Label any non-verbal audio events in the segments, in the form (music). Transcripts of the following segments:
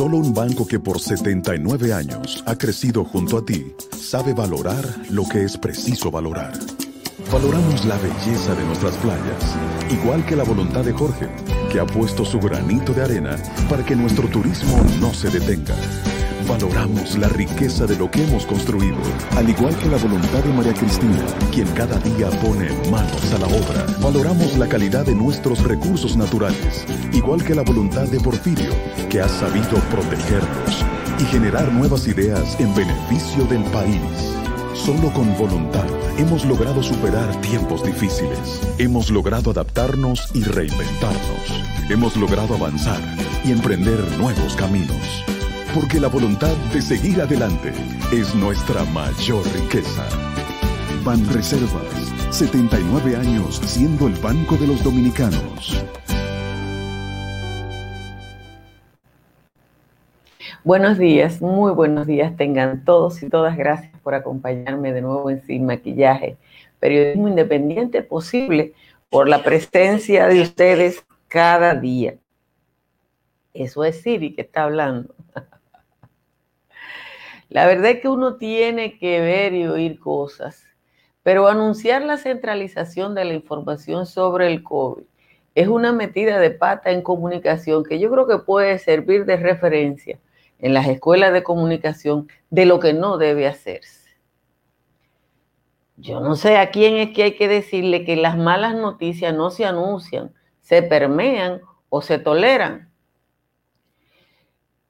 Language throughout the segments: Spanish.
Solo un banco que por 79 años ha crecido junto a ti sabe valorar lo que es preciso valorar. Valoramos la belleza de nuestras playas, igual que la voluntad de Jorge, que ha puesto su granito de arena para que nuestro turismo no se detenga. Valoramos la riqueza de lo que hemos construido, al igual que la voluntad de María Cristina, quien cada día pone manos a la obra. Valoramos la calidad de nuestros recursos naturales, igual que la voluntad de Porfirio, que ha sabido protegerlos y generar nuevas ideas en beneficio del país. Solo con voluntad hemos logrado superar tiempos difíciles. Hemos logrado adaptarnos y reinventarnos. Hemos logrado avanzar y emprender nuevos caminos porque la voluntad de seguir adelante es nuestra mayor riqueza. Ban Reservas, 79 años siendo el Banco de los Dominicanos. Buenos días, muy buenos días tengan todos y todas. Gracias por acompañarme de nuevo en Sin Maquillaje. Periodismo independiente posible por la presencia de ustedes cada día. Eso es Siri que está hablando. (laughs) La verdad es que uno tiene que ver y oír cosas, pero anunciar la centralización de la información sobre el COVID es una metida de pata en comunicación que yo creo que puede servir de referencia en las escuelas de comunicación de lo que no debe hacerse. Yo no sé a quién es que hay que decirle que las malas noticias no se anuncian, se permean o se toleran.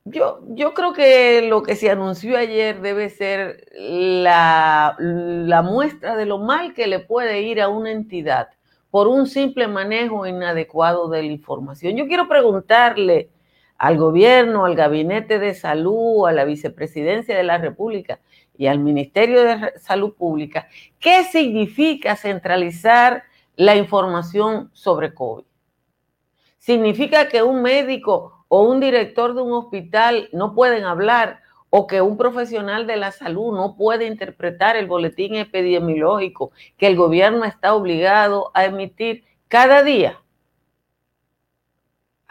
Yo, yo creo que lo que se anunció ayer debe ser la, la muestra de lo mal que le puede ir a una entidad por un simple manejo inadecuado de la información. Yo quiero preguntarle al gobierno, al gabinete de salud, a la vicepresidencia de la República y al Ministerio de Salud Pública, ¿qué significa centralizar la información sobre COVID? ¿Significa que un médico o un director de un hospital no pueden hablar o que un profesional de la salud no puede interpretar el boletín epidemiológico que el gobierno está obligado a emitir cada día.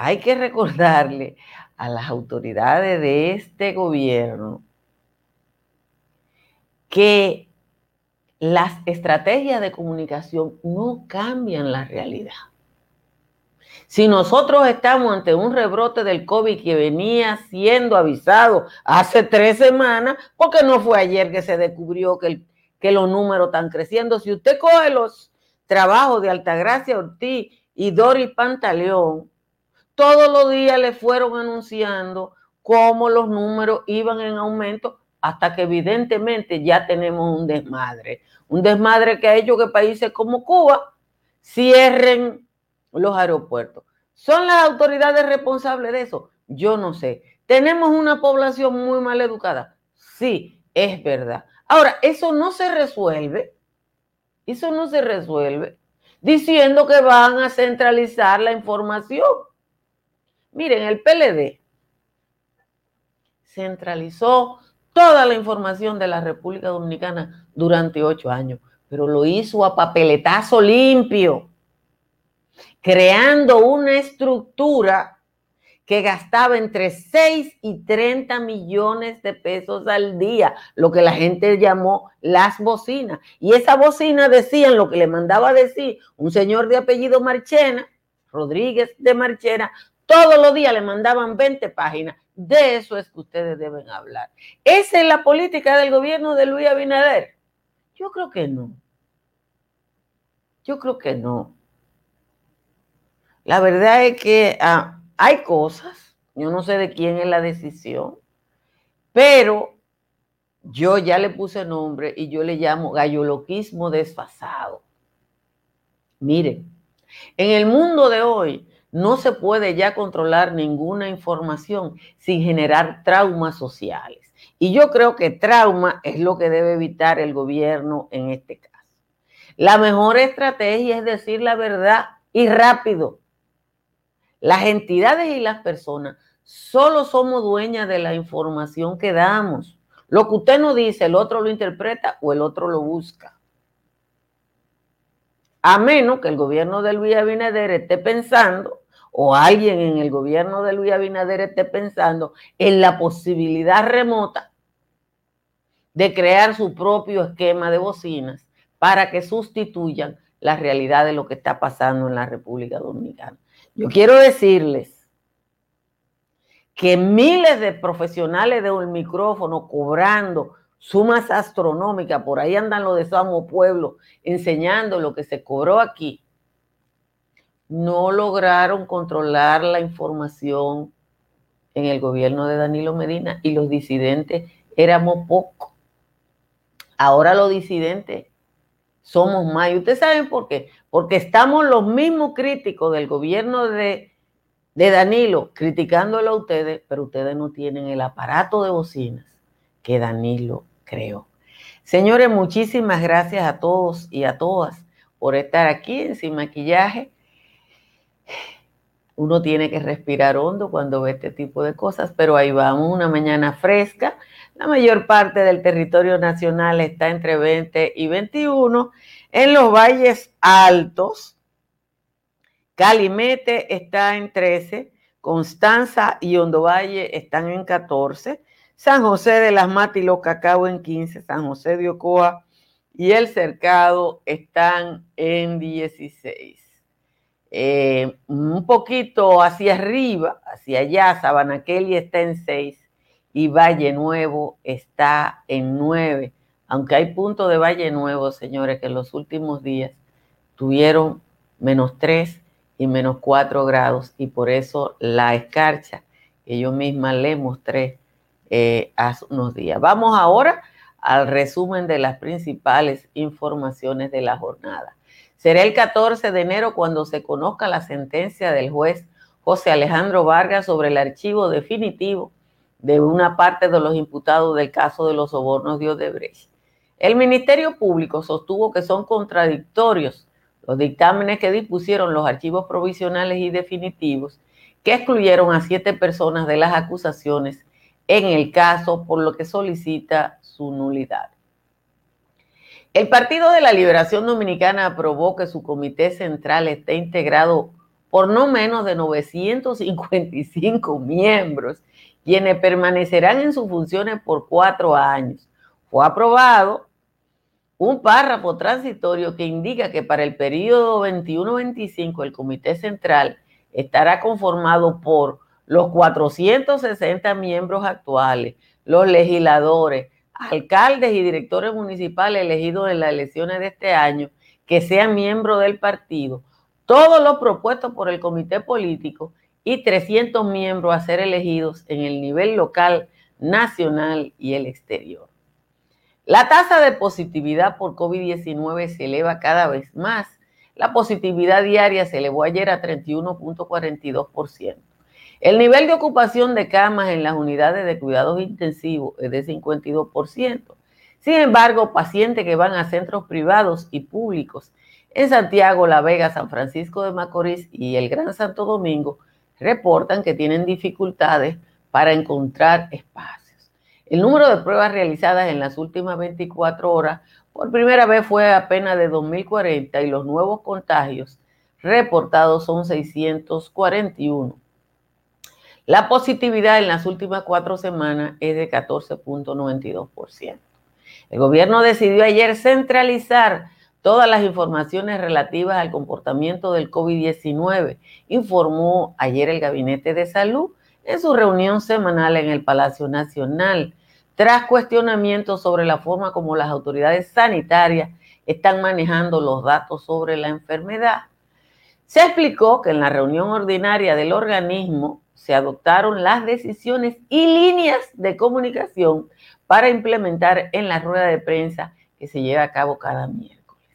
Hay que recordarle a las autoridades de este gobierno que las estrategias de comunicación no cambian la realidad. Si nosotros estamos ante un rebrote del COVID que venía siendo avisado hace tres semanas, porque no fue ayer que se descubrió que, que los números están creciendo. Si usted coge los trabajos de Altagracia Ortiz y Doris Pantaleón, todos los días le fueron anunciando cómo los números iban en aumento hasta que evidentemente ya tenemos un desmadre. Un desmadre que ha hecho que países como Cuba cierren los aeropuertos. ¿Son las autoridades responsables de eso? Yo no sé. ¿Tenemos una población muy mal educada? Sí, es verdad. Ahora, eso no se resuelve, eso no se resuelve diciendo que van a centralizar la información. Miren, el PLD centralizó toda la información de la República Dominicana durante ocho años, pero lo hizo a papeletazo limpio creando una estructura que gastaba entre 6 y 30 millones de pesos al día, lo que la gente llamó las bocinas. Y esa bocina decían lo que le mandaba decir un señor de apellido Marchena, Rodríguez de Marchena, todos los días le mandaban 20 páginas. De eso es que ustedes deben hablar. ¿Esa es la política del gobierno de Luis Abinader? Yo creo que no. Yo creo que no. La verdad es que ah, hay cosas, yo no sé de quién es la decisión, pero yo ya le puse nombre y yo le llamo galloloquismo desfasado. Miren, en el mundo de hoy no se puede ya controlar ninguna información sin generar traumas sociales. Y yo creo que trauma es lo que debe evitar el gobierno en este caso. La mejor estrategia es decir la verdad y rápido. Las entidades y las personas solo somos dueñas de la información que damos. Lo que usted no dice, el otro lo interpreta o el otro lo busca. A menos que el gobierno de Luis Abinader esté pensando o alguien en el gobierno de Luis Abinader esté pensando en la posibilidad remota de crear su propio esquema de bocinas para que sustituyan la realidad de lo que está pasando en la República Dominicana. Yo quiero decirles que miles de profesionales de un micrófono cobrando sumas astronómicas, por ahí andan los de Samo Pueblo enseñando lo que se cobró aquí, no lograron controlar la información en el gobierno de Danilo Medina y los disidentes éramos pocos. Ahora los disidentes somos más. ¿Y ustedes saben por qué? Porque estamos los mismos críticos del gobierno de de Danilo criticándolo a ustedes, pero ustedes no tienen el aparato de bocinas que Danilo creó. Señores, muchísimas gracias a todos y a todas por estar aquí en Sin Maquillaje. Uno tiene que respirar hondo cuando ve este tipo de cosas, pero ahí vamos, una mañana fresca. La mayor parte del territorio nacional está entre 20 y 21. En los valles altos, Calimete está en 13, Constanza y Hondovalle están en 14, San José de las Matas y Los Cacao en 15, San José de Ocoa y El Cercado están en 16. Eh, un poquito hacia arriba, hacia allá, Sabanaqueli está en 6 y Valle Nuevo está en 9. Aunque hay puntos de Valle Nuevo, señores, que en los últimos días tuvieron menos 3 y menos 4 grados y por eso la escarcha que yo misma le mostré eh, hace unos días. Vamos ahora al resumen de las principales informaciones de la jornada. Será el 14 de enero cuando se conozca la sentencia del juez José Alejandro Vargas sobre el archivo definitivo de una parte de los imputados del caso de los sobornos de Odebrecht. El Ministerio Público sostuvo que son contradictorios los dictámenes que dispusieron los archivos provisionales y definitivos que excluyeron a siete personas de las acusaciones en el caso, por lo que solicita su nulidad. El Partido de la Liberación Dominicana aprobó que su comité central esté integrado por no menos de 955 (laughs) miembros, quienes permanecerán en sus funciones por cuatro años. Fue aprobado un párrafo transitorio que indica que para el periodo 21-25 el Comité Central estará conformado por los 460 miembros actuales, los legisladores, alcaldes y directores municipales elegidos en las elecciones de este año, que sean miembros del partido, todos los propuestos por el comité político y 300 miembros a ser elegidos en el nivel local, nacional y el exterior. La tasa de positividad por COVID-19 se eleva cada vez más. La positividad diaria se elevó ayer a 31.42%. El nivel de ocupación de camas en las unidades de cuidados intensivos es de 52%. Sin embargo, pacientes que van a centros privados y públicos en Santiago, La Vega, San Francisco de Macorís y el Gran Santo Domingo reportan que tienen dificultades para encontrar espacio. El número de pruebas realizadas en las últimas 24 horas por primera vez fue apenas de 2.040 y los nuevos contagios reportados son 641. La positividad en las últimas cuatro semanas es de 14.92%. El gobierno decidió ayer centralizar todas las informaciones relativas al comportamiento del COVID-19, informó ayer el Gabinete de Salud en su reunión semanal en el Palacio Nacional tras cuestionamientos sobre la forma como las autoridades sanitarias están manejando los datos sobre la enfermedad. Se explicó que en la reunión ordinaria del organismo se adoptaron las decisiones y líneas de comunicación para implementar en la rueda de prensa que se lleva a cabo cada miércoles.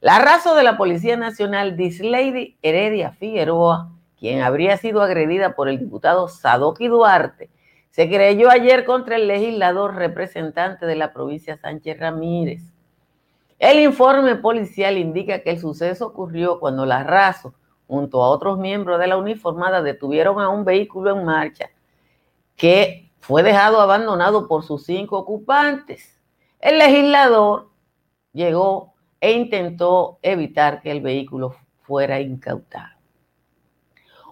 La raza de la Policía Nacional, Dislady Heredia Figueroa, quien habría sido agredida por el diputado Sadoki Duarte, se creyó ayer contra el legislador representante de la provincia Sánchez Ramírez. El informe policial indica que el suceso ocurrió cuando la raza, junto a otros miembros de la uniformada, detuvieron a un vehículo en marcha que fue dejado abandonado por sus cinco ocupantes. El legislador llegó e intentó evitar que el vehículo fuera incautado.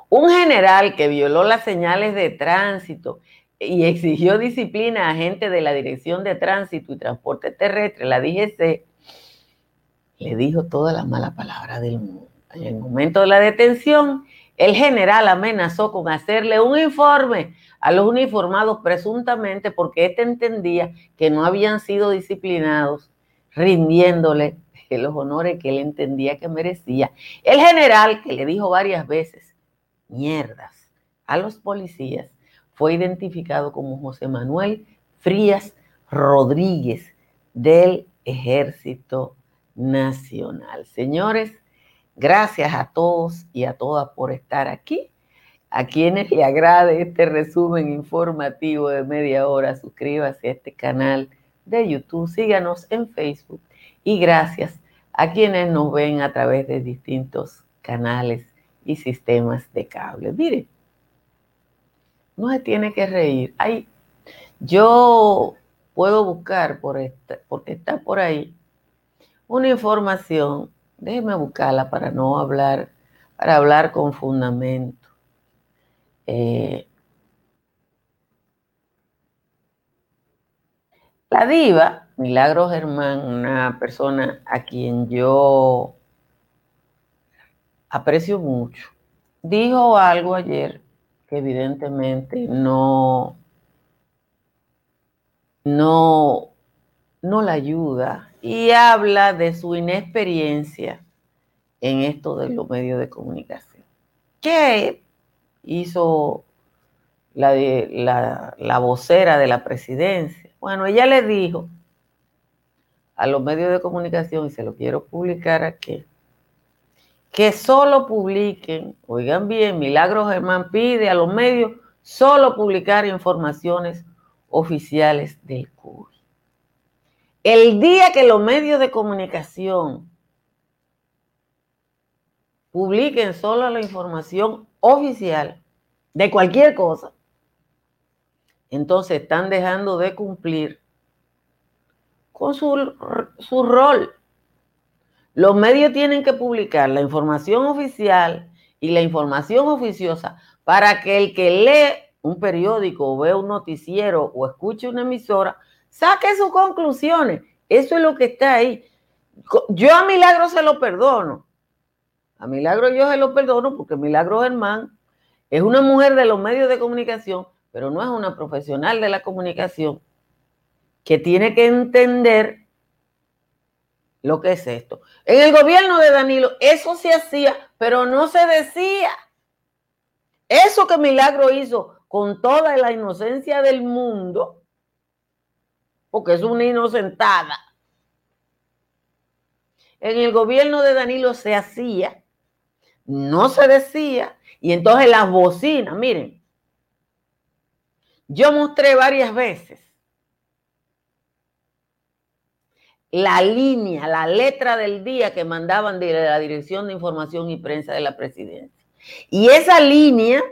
Un general que violó las señales de tránsito y exigió disciplina a gente de la Dirección de Tránsito y Transporte Terrestre, la DGC, le dijo toda la mala palabra del mundo. En el momento de la detención, el general amenazó con hacerle un informe a los uniformados presuntamente porque éste entendía que no habían sido disciplinados, rindiéndole (laughs) los honores que él entendía que merecía. El general, que le dijo varias veces, mierdas, a los policías, fue identificado como José Manuel Frías Rodríguez del Ejército Nacional. Señores, gracias a todos y a todas por estar aquí. A quienes le agrade este resumen informativo de media hora, suscríbase a este canal de YouTube, síganos en Facebook y gracias a quienes nos ven a través de distintos canales y sistemas de cable. Mire, no se tiene que reír. Ay, yo puedo buscar por esta, porque está por ahí una información. Déjeme buscarla para no hablar, para hablar con fundamento. Eh, la diva, Milagro Germán, una persona a quien yo aprecio mucho, dijo algo ayer que evidentemente no, no, no la ayuda y habla de su inexperiencia en esto de los medios de comunicación. ¿Qué hizo la, la, la vocera de la presidencia? Bueno, ella le dijo a los medios de comunicación, y se lo quiero publicar aquí, que solo publiquen, oigan bien, Milagro Germán pide a los medios solo publicar informaciones oficiales del CUR. El día que los medios de comunicación publiquen solo la información oficial de cualquier cosa, entonces están dejando de cumplir con su, su rol. Los medios tienen que publicar la información oficial y la información oficiosa para que el que lee un periódico o ve un noticiero o escuche una emisora saque sus conclusiones. Eso es lo que está ahí. Yo a Milagro se lo perdono. A Milagro yo se lo perdono porque Milagro Germán es una mujer de los medios de comunicación, pero no es una profesional de la comunicación que tiene que entender lo que es esto. En el gobierno de Danilo eso se hacía, pero no se decía. Eso que Milagro hizo con toda la inocencia del mundo, porque es una inocentada. En el gobierno de Danilo se hacía, no se decía, y entonces las bocinas, miren, yo mostré varias veces la línea, la letra del día que mandaban de la Dirección de Información y Prensa de la Presidencia. Y esa línea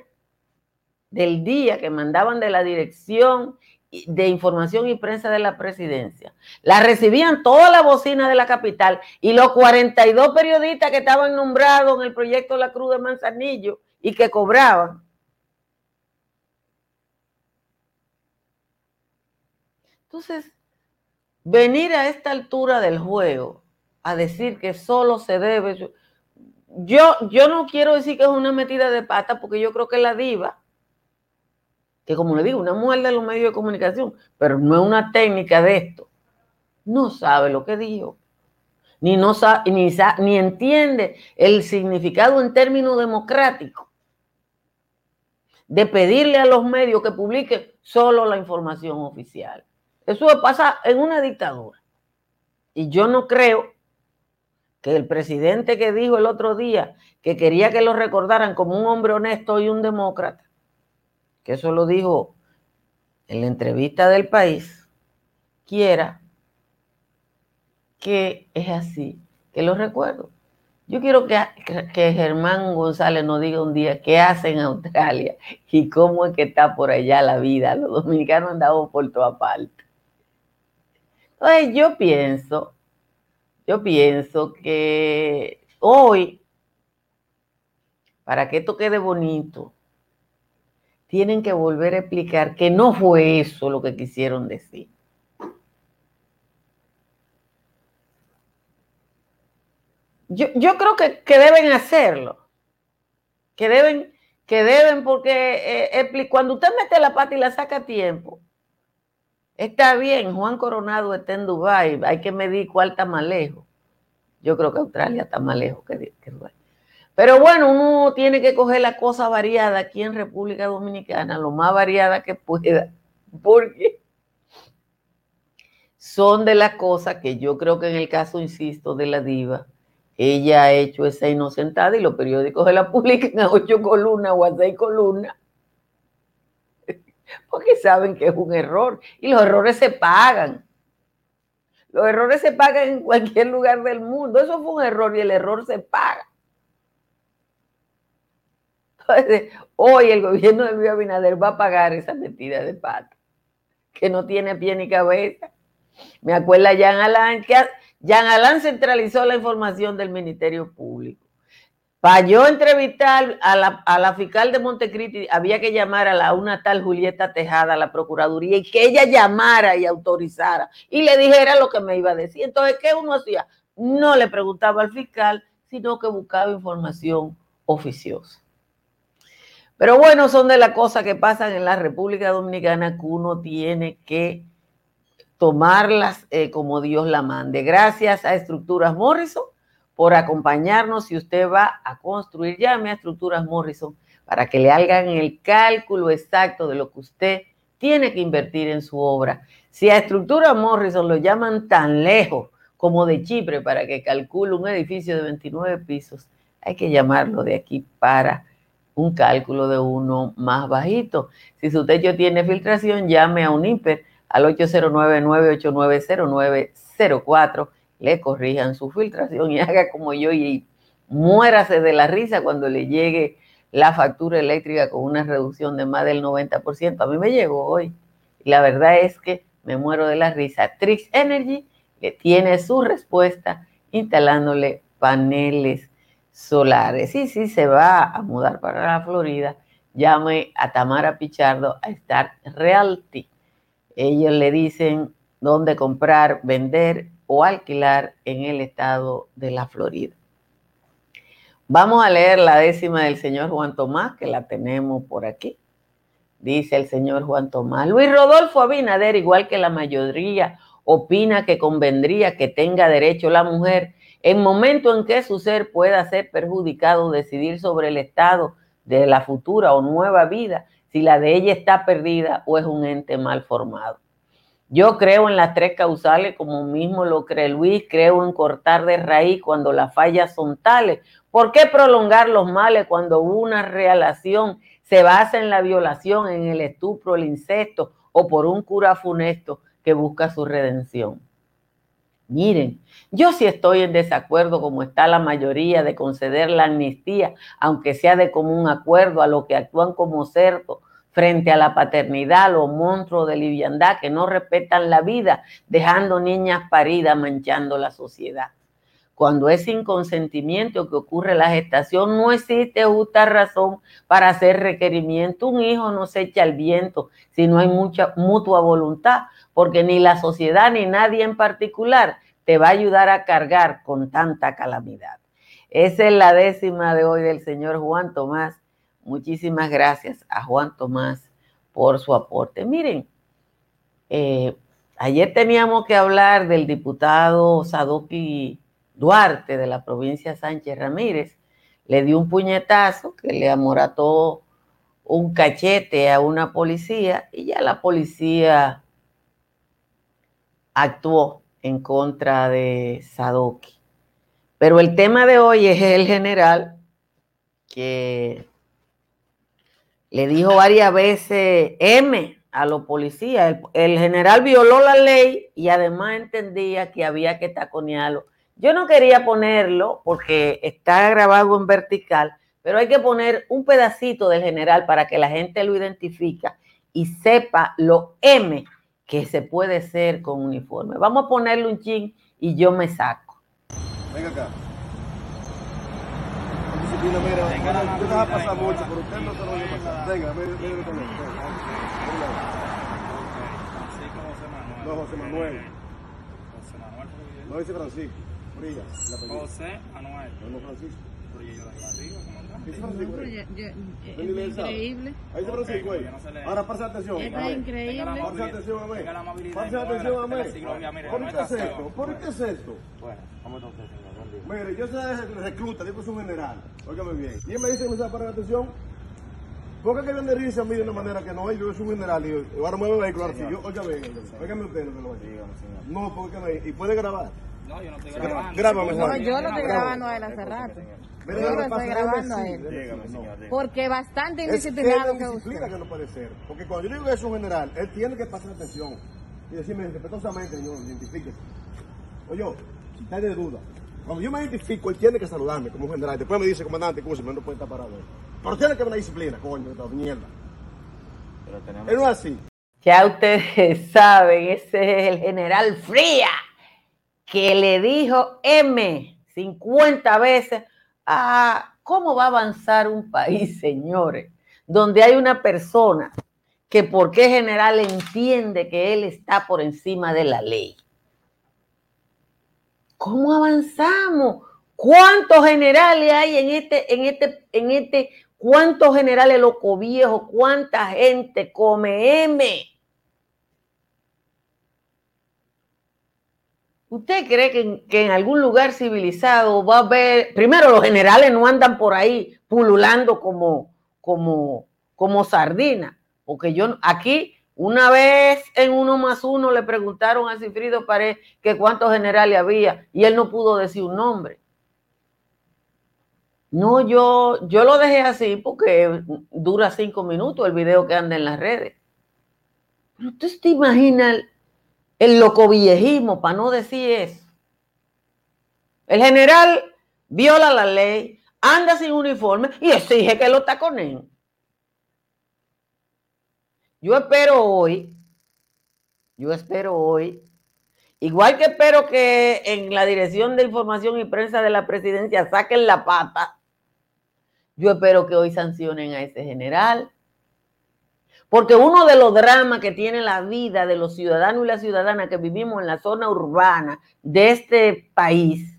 del día que mandaban de la Dirección de Información y Prensa de la Presidencia, la recibían toda la bocina de la capital y los 42 periodistas que estaban nombrados en el proyecto La Cruz de Manzanillo y que cobraban. Entonces, venir a esta altura del juego a decir que solo se debe. Yo, yo no quiero decir que es una metida de pata, porque yo creo que la diva, que como le digo, una mujer de los medios de comunicación, pero no es una técnica de esto, no sabe lo que dijo, ni, no ni, ni entiende el significado en términos democráticos de pedirle a los medios que publiquen solo la información oficial. Eso pasa en una dictadura. Y yo no creo que el presidente que dijo el otro día que quería que lo recordaran como un hombre honesto y un demócrata, que eso lo dijo en la entrevista del país, quiera que es así, que lo recuerdo. Yo quiero que, que, Germán González nos diga un día qué hace en Australia y cómo es que está por allá la vida. Los dominicanos andamos por toda parte. Entonces yo pienso, yo pienso que hoy para que esto quede bonito, tienen que volver a explicar que no fue eso lo que quisieron decir. Yo, creo que, deben hacerlo, que deben, que deben porque eh, cuando usted mete la pata y la saca a tiempo, está bien, Juan Coronado está en Dubái, hay que medir cuál está más lejos. Yo creo que Australia está más lejos que, que Dubái. Pero bueno, uno tiene que coger la cosa variada aquí en República Dominicana, lo más variada que pueda, porque son de las cosas que yo creo que en el caso, insisto, de la diva, ella ha hecho esa inocentada y los periódicos de la (laughs) publican a ocho columnas o a seis columnas, porque saben que es un error y los errores se pagan. Los errores se pagan en cualquier lugar del mundo. Eso fue un error y el error se paga. (laughs) hoy el gobierno de Luis Abinader va a pagar esa mentira de pata, que no tiene pie ni cabeza. Me acuerda Jean Alain, que Jean Alain centralizó la información del Ministerio Público. Para yo entrevistar a la, fiscal de Montecristi, había que llamar a la una tal Julieta Tejada a la Procuraduría y que ella llamara y autorizara y le dijera lo que me iba a decir. Entonces, ¿qué uno hacía? No le preguntaba al fiscal, sino que buscaba información oficiosa. Pero bueno, son de las cosas que pasan en la República Dominicana que uno tiene que tomarlas eh, como Dios la mande. Gracias a Estructuras Morrison por acompañarnos. Si usted va a construir, llame a Estructuras Morrison para que le hagan el cálculo exacto de lo que usted tiene que invertir en su obra. Si a Estructuras Morrison lo llaman tan lejos como de Chipre para que calcule un edificio de 29 pisos, hay que llamarlo de aquí para un cálculo de uno más bajito. Si su techo tiene filtración, llame a un IPER al 809-989-0904, le corrijan su filtración y (laughs) haga como yo y muérase de la risa cuando le llegue la factura eléctrica con una reducción de más del 90%. A mí me llegó hoy y la verdad es que me muero de la risa. Trix Energy le tiene su respuesta instalándole paneles solares. Y si se va a mudar para la Florida, llame a Tamara Pichardo a Star Realty. Ellos le dicen dónde comprar, vender o alquilar en el estado de la Florida. Vamos a leer la décima del señor Juan Tomás, que la tenemos por aquí. Dice el señor Juan Tomás. Luis Rodolfo Abinader, igual que la mayoría, opina que convendría que tenga derecho la mujer en momento en que su ser pueda ser perjudicado, decidir sobre el estado de la futura o nueva vida, si la de ella está perdida o es un ente mal formado. Yo creo en las tres causales, como mismo lo cree Luis, creo en cortar de raíz cuando las fallas son tales. ¿Por qué prolongar los males cuando una relación se basa en la violación, en el estupro, el incesto o por un cura funesto que busca su redención? Miren, yo sí estoy en desacuerdo, como está la mayoría, de conceder la amnistía, aunque sea de común acuerdo a los que actúan como cerdos frente a la paternidad, los monstruos de liviandad que no respetan la vida, dejando niñas paridas, manchando la sociedad. Cuando es sin consentimiento que ocurre la gestación, no existe justa razón para hacer requerimiento. Un hijo no se echa al viento si no hay mucha mutua voluntad, porque ni la sociedad ni nadie en particular te va a ayudar a cargar con tanta calamidad. Esa es la décima de hoy del señor Juan Tomás. Muchísimas gracias a Juan Tomás por su aporte. Miren, eh, ayer teníamos que hablar del diputado Sadoki Duarte de la provincia Sánchez Ramírez. Le dio un puñetazo que le amorató un cachete a una policía y ya la policía actuó en contra de Sadoki. Pero el tema de hoy es el general que le dijo varias veces M a los policías. El, general violó la ley y además entendía que había que taconearlo. Yo no quería ponerlo porque está grabado en vertical, pero hay que poner un pedacito del general para que la gente lo identifica y sepa lo M que se puede ser con uniforme. Vamos a ponerle un chin y yo me saco. Venga acá. Mira, mira, usted va a pasar mucho, pero usted no se lo voy a pasar. Venga, mire, mire, mire. No, José Manuel. José Manuel No dice Francisco. Brilla. José Manuel. No, no, Francisco. Yo No, es increíble. Ahí no sé leer. Ahora pasa atención. Es increíble. Pasa atención a mí. Pasa no atención a mí. ¿Por no qué está es esto? ¿Por qué es esto? Bueno, ¿cómo está usted, señor? Mire, yo soy recluta, yo soy un general. Óigame bien. Y él me dice que me sabe parar atención. ¿Por qué que viene risa a mí de una manera que no? Yo soy un general y yo, ahora mueve el vehículo. Ahora sí, yo, óigame bien. Óigame usted lo que lo a señor. No, porque me. Y puede grabar. No, yo no estoy Gra- grabando. Grábame, No, yo lo estoy grabando a él hace rato. Mire, Yo lo lo que pasa estoy es que grabando a sí, él. Dígame, señor. dígame. Porque bastante Es que indisciplinado que disciplina usted. que no puede ser. Porque cuando yo digo que es un general, él tiene que pasar atención y decirme respetuosamente, señor, identifíquese. Oye, si está de duda, cuando yo me identifico, él tiene que saludarme como un general. Después me dice, comandante, escúchame, no puede estar parado. ahí". Pero tiene que haber una disciplina, coño, esta mierda. Pero tenemos... Él no es así. Ya ustedes (laughs) saben, ese es el general Fría, que le dijo M 50 veces cómo va a avanzar un país, (laughs) señores, donde hay una persona que porque es general entiende que él está por encima de la ley. ¿Cómo avanzamos? ¿Cuántos generales hay en este, en este, en este, cuántos generales loco viejos, cuánta gente come M? ¿Usted cree que en, algún lugar civilizado va a haber, primero los generales no andan por ahí pululando como, como, como sardina? Porque yo aquí, una vez en uno más uno le preguntaron a Cifrido Pared que cuántos generales había y él no pudo decir un nombre. No, yo, yo lo dejé así porque dura cinco minutos el video que anda en las redes. Pero usted se imagina el, loco viejismo, para no decir eso. El general viola la ley, anda sin uniforme y exige que lo taconen. Yo espero hoy, yo espero hoy, igual que espero que en la Dirección de Información y Prensa de la Presidencia saquen la pata, yo espero que hoy sancionen a ese general. Porque uno de los dramas que tiene la vida de los ciudadanos y las ciudadanas que vivimos en la zona urbana de este país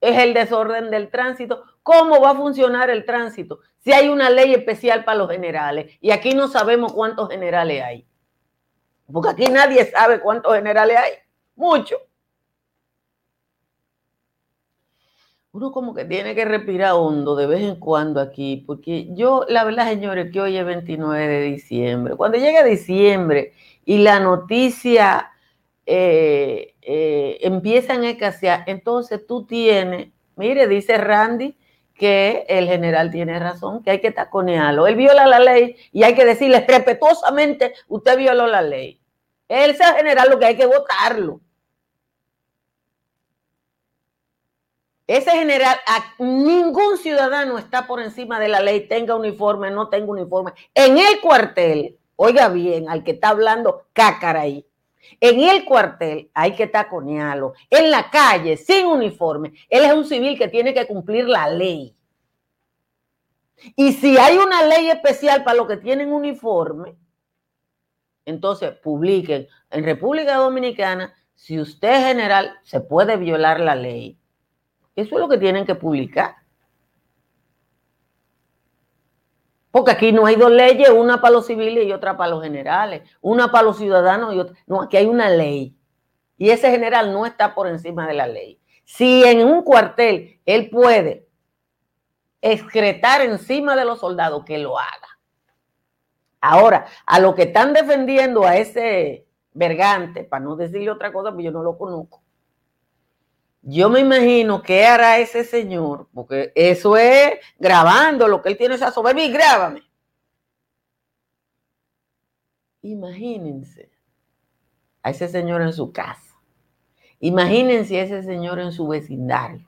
es el desorden del tránsito. ¿Cómo va a funcionar el tránsito si hay una ley especial para los generales? Y aquí no sabemos cuántos generales hay. Porque aquí nadie sabe cuántos generales hay. Muchos. Uno como que tiene que respirar hondo de vez en cuando aquí, porque yo, la verdad, señores, que hoy es 29 de diciembre. Cuando llega diciembre y la noticia eh, eh, empiezan a escasear, entonces tú tienes, mire, dice Randy que el general tiene razón, que hay que taconearlo. Él viola la ley y hay que decirle respetuosamente, usted violó la ley. Él es el general, lo que hay que votarlo. Ese general, ningún ciudadano está por encima de la ley, tenga uniforme, no tenga uniforme. En el cuartel, oiga bien, al que está hablando cácara ahí, en el cuartel hay que taconearlo. En la calle, sin uniforme, él es un civil que tiene que cumplir la ley. Y si hay una ley especial para los que tienen uniforme, entonces publiquen en República Dominicana, si usted es general, se puede violar la ley. Eso es lo que tienen que publicar. Porque aquí no hay dos leyes, una para los civiles y otra para los generales, una para los ciudadanos y otra. No, aquí hay una ley. Y ese general no está por encima de la ley. Si en un cuartel él puede excretar encima de los soldados, que lo haga. Ahora, a lo que están defendiendo a ese vergante, para no decirle otra cosa, porque yo no lo conozco. Yo me imagino qué hará ese señor, porque eso es grabando lo que él tiene esa soberbia y grábame. Imagínense a ese señor en su casa. Imagínense a ese señor en su vecindario.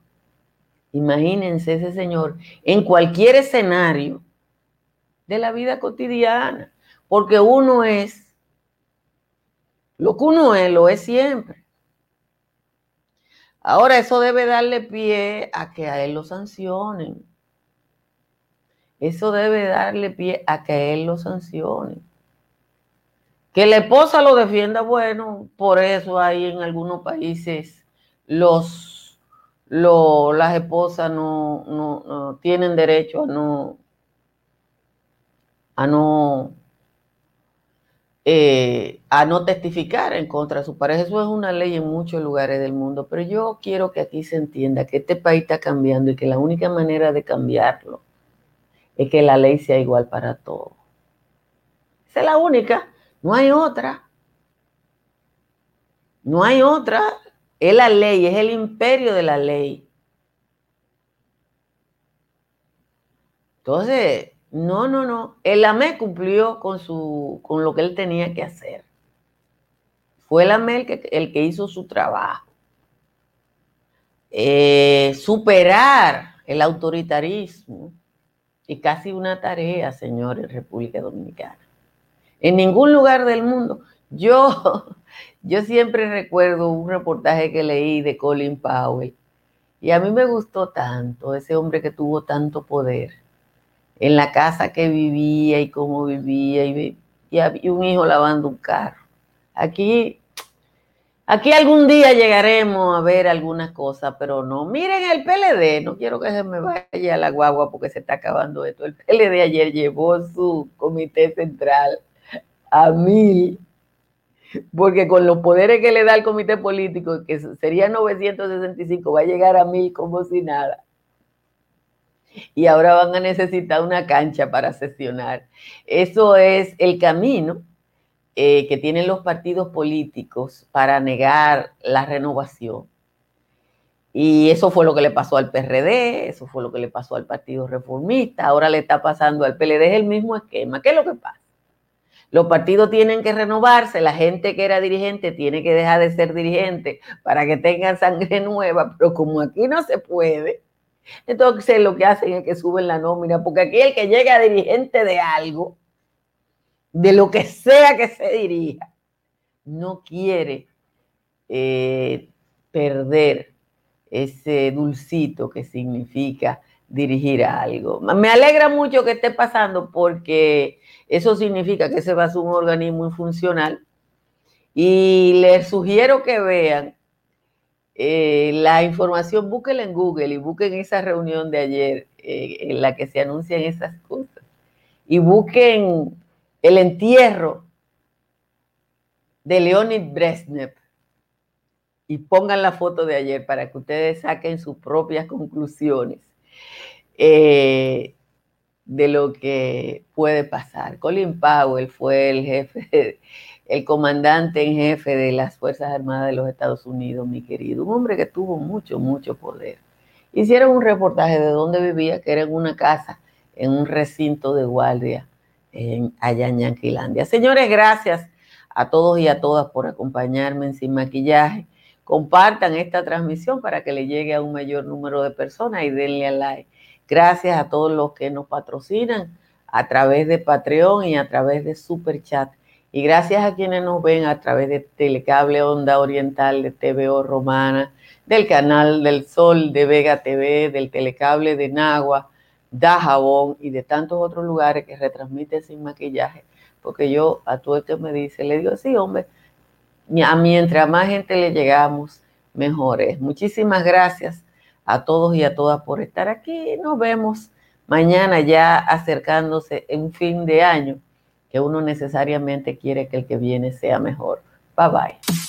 Imagínense ese señor en cualquier escenario de la vida cotidiana, porque uno es, lo que uno es, lo es siempre. Ahora eso debe darle pie a que a él lo sancionen. eso debe darle pie a que él lo sancione. Que la esposa lo defienda, bueno, por eso hay en algunos países los, lo- las esposas no, no- no tienen derecho a no, a no, eh, a no testificar en contra de su pareja. Eso es una ley en muchos lugares del mundo, pero yo quiero que aquí se entienda que este país está cambiando y que la única manera de cambiarlo es que la ley sea igual para todos. Esa es la única, no hay otra. No hay otra. Es la ley, es el imperio de la ley. Entonces, no, no, no. El AME cumplió con, su, con lo que él tenía que hacer. Fue el AME el que, el que hizo su trabajo. Eh, superar el autoritarismo y casi una tarea, señores, República Dominicana. En ningún lugar del mundo. Yo, (laughs) yo siempre recuerdo un reportaje que leí de Colin Powell y a mí me gustó tanto ese hombre que tuvo tanto poder en la casa que vivía y cómo vivía y, y había un hijo lavando un carro. Aquí, aquí algún día llegaremos a ver algunas cosas, pero no. Miren el PLD, no quiero que se me vaya la guagua porque se está acabando esto. El PLD ayer llevó su comité central a mil, porque con los poderes que le da el comité político, que sería 965, va a llegar a mil como si nada y ahora van a necesitar una cancha para sesionar. Eso es el camino eh, que tienen los partidos políticos para negar la renovación. Y eso fue lo que le pasó al PRD, eso fue lo que le pasó al Partido Reformista, ahora le está pasando al PLD, es el mismo esquema. ¿Qué es lo que pasa? Los partidos tienen que renovarse, la gente que era dirigente tiene que dejar de ser dirigente para que tengan sangre (laughs) nueva, pero como aquí no se puede, entonces lo que hacen es que suben la nómina, porque aquí el que llega a dirigente de algo, de lo que sea que se dirija, no quiere eh, perder ese dulcito que significa dirigir a algo. Me alegra mucho que esté pasando porque eso significa que ese va a ser un organismo funcional y les sugiero que vean eh, la información, búsquenla en Google y busquen esa reunión de ayer eh, en la que se anuncian esas cosas. Y busquen el entierro de Leonid Brezhnev y pongan la foto de ayer para que ustedes saquen sus propias conclusiones eh, de lo que puede pasar. Colin Powell fue el jefe, (laughs) el comandante en jefe de las Fuerzas Armadas de los Estados Unidos, mi querido, un hombre que tuvo mucho, mucho poder. Hicieron un reportaje de dónde vivía, que era en una casa, en un recinto de guardia en, allá en. Señores, gracias a todos y a todas por acompañarme en Sin Maquillaje. Compartan esta transmisión para que le llegue a un mayor número de personas y denle a like. Gracias a todos los que nos patrocinan a través de Patreon y a través de Super Chat. Y gracias a quienes nos ven a través de Telecable Onda Oriental, de TVO Romana, del canal del Sol, de Vega TV, del Telecable de Nagua, Dajabón y de tantos otros lugares que retransmiten sin maquillaje. Porque yo a todo que me dice, le digo, sí, hombre, a mientras más gente le llegamos, mejor es. Muchísimas gracias a todos y a todas por estar aquí. Nos vemos mañana ya acercándose en fin de año, que uno necesariamente quiere que el que viene sea mejor. Bye bye.